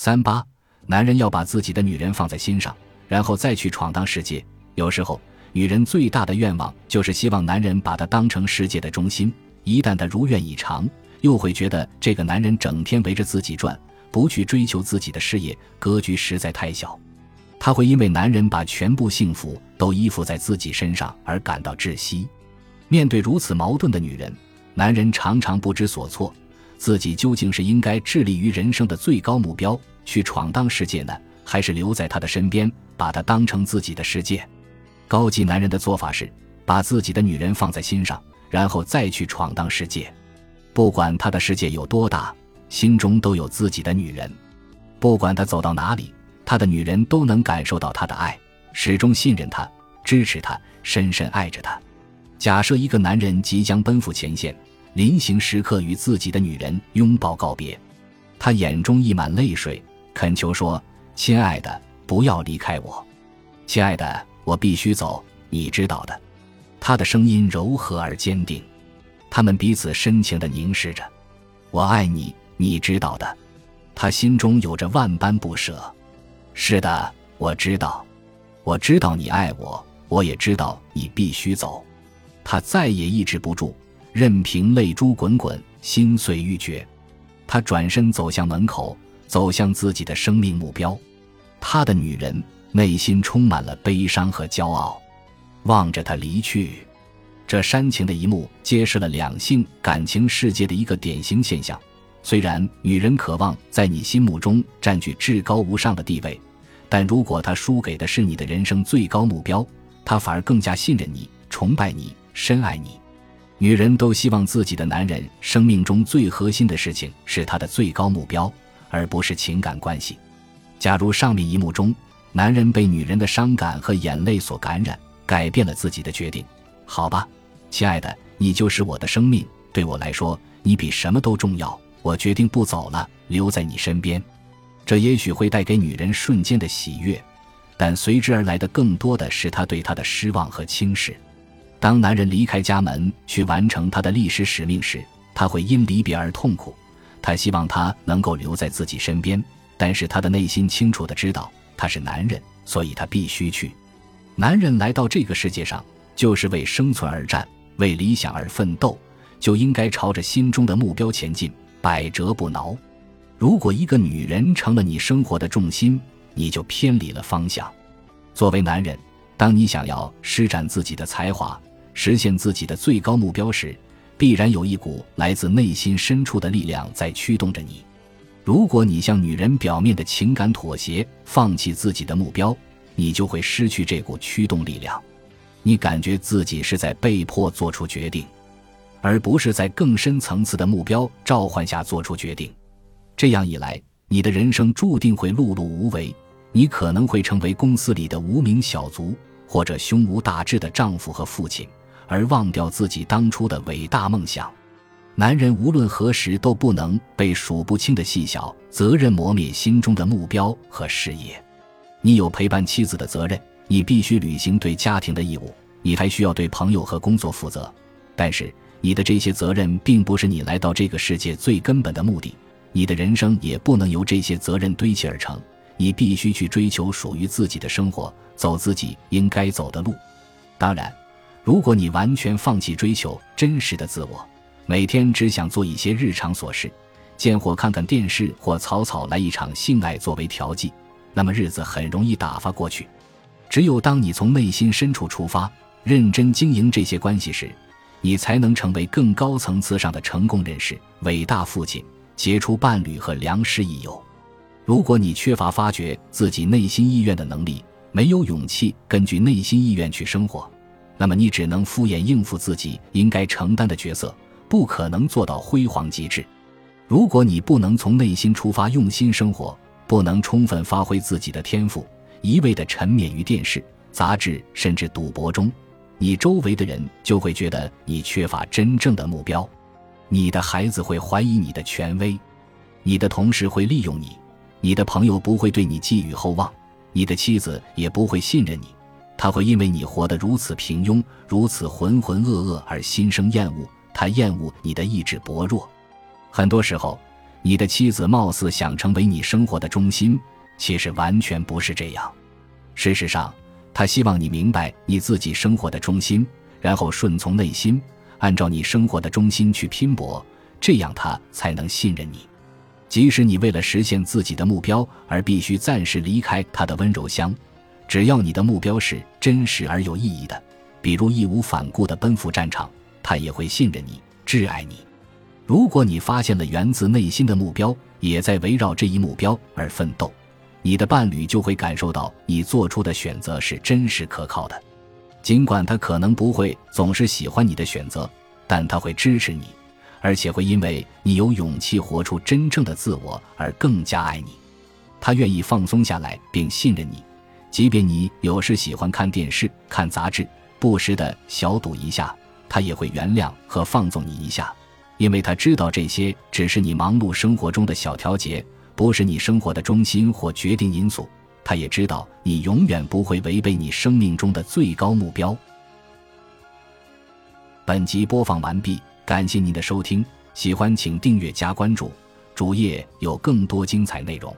三八，男人要把自己的女人放在心上，然后再去闯荡世界。有时候，女人最大的愿望就是希望男人把她当成世界的中心。一旦她如愿以偿，又会觉得这个男人整天围着自己转，不去追求自己的事业，格局实在太小。她会因为男人把全部幸福都依附在自己身上而感到窒息。面对如此矛盾的女人，男人常常不知所措，自己究竟是应该致力于人生的最高目标去闯荡世界呢，还是留在他的身边，把他当成自己的世界？高级男人的做法是把自己的女人放在心上，然后再去闯荡世界。不管他的世界有多大，心中都有自己的女人。不管他走到哪里，他的女人都能感受到他的爱，始终信任他，支持他，深深爱着他。假设一个男人即将奔赴前线，临行时刻与自己的女人拥抱告别，他眼中溢满泪水，恳求说：“亲爱的，不要离开我，亲爱的，我必须走，你知道的。”他的声音柔和而坚定，他们彼此深情地凝视着。“我爱你，你知道的。”他心中有着万般不舍。“是的，我知道，我知道你爱我，我也知道你必须走。”他再也抑制不住，任凭泪珠滚滚，心碎欲绝。他转身走向门口，走向自己的生命目标。他的女人内心充满了悲伤和骄傲，望着他离去。这煽情的一幕揭示了两性感情世界的一个典型现象：虽然女人渴望在你心目中占据至高无上的地位，但如果她输给的是你的人生最高目标，她反而更加信任你，崇拜你。深爱你，女人都希望自己的男人生命中最核心的事情是他的最高目标，而不是情感关系。假如上面一幕中，男人被女人的伤感和眼泪所感染，改变了自己的决定，好吧，亲爱的，你就是我的生命，对我来说，你比什么都重要。我决定不走了，留在你身边。这也许会带给女人瞬间的喜悦，但随之而来的更多的是他对她的失望和轻视。当男人离开家门去完成他的历史使命时，他会因离别而痛苦。他希望他能够留在自己身边，但是他的内心清楚的知道他是男人，所以他必须去。男人来到这个世界上就是为生存而战，为理想而奋斗，就应该朝着心中的目标前进，百折不挠。如果一个女人成了你生活的重心，你就偏离了方向。作为男人，当你想要施展自己的才华，实现自己的最高目标时，必然有一股来自内心深处的力量在驱动着你。如果你向女人表面的情感妥协，放弃自己的目标，你就会失去这股驱动力量。你感觉自己是在被迫做出决定，而不是在更深层次的目标召唤下做出决定。这样一来，你的人生注定会碌碌无为。你可能会成为公司里的无名小卒，或者胸无大志的丈夫和父亲。而忘掉自己当初的伟大梦想，男人无论何时都不能被数不清的细小责任磨灭心中的目标和事业。你有陪伴妻子的责任，你必须履行对家庭的义务，你还需要对朋友和工作负责。但是，你的这些责任并不是你来到这个世界最根本的目的，你的人生也不能由这些责任堆砌而成。你必须去追求属于自己的生活，走自己应该走的路。当然。如果你完全放弃追求真实的自我，每天只想做一些日常琐事，见或看看电视，或草草来一场性爱作为调剂，那么日子很容易打发过去。只有当你从内心深处出发，认真经营这些关系时，你才能成为更高层次上的成功人士、伟大父亲、杰出伴侣和良师益友。如果你缺乏发掘自己内心意愿的能力，没有勇气根据内心意愿去生活。那么你只能敷衍应付自己应该承担的角色，不可能做到辉煌极致。如果你不能从内心出发用心生活，不能充分发挥自己的天赋，一味的沉湎于电视、杂志甚至赌博中，你周围的人就会觉得你缺乏真正的目标。你的孩子会怀疑你的权威，你的同事会利用你，你的朋友不会对你寄予厚望，你的妻子也不会信任你。他会因为你活得如此平庸、如此浑浑噩噩而心生厌恶，他厌恶你的意志薄弱。很多时候，你的妻子貌似想成为你生活的中心，其实完全不是这样。事实上，她希望你明白你自己生活的中心，然后顺从内心，按照你生活的中心去拼搏，这样她才能信任你。即使你为了实现自己的目标而必须暂时离开她的温柔乡，只要你的目标是真实而有意义的，比如义无反顾地奔赴战场，他也会信任你、挚爱你。如果你发现了源自内心的目标，也在围绕这一目标而奋斗，你的伴侣就会感受到你做出的选择是真实可靠的。尽管他可能不会总是喜欢你的选择，但他会支持你，而且会因为你有勇气活出真正的自我而更加爱你。他愿意放松下来并信任你，即便你有时喜欢看电视、看杂志，不时的小赌一下，他也会原谅和放纵你一下。因为他知道这些只是你忙碌生活中的小调节，不是你生活的中心或决定因素。他也知道你永远不会违背你生命中的最高目标。本集播放完毕，感谢您的收听，喜欢请订阅加关注，主页有更多精彩内容。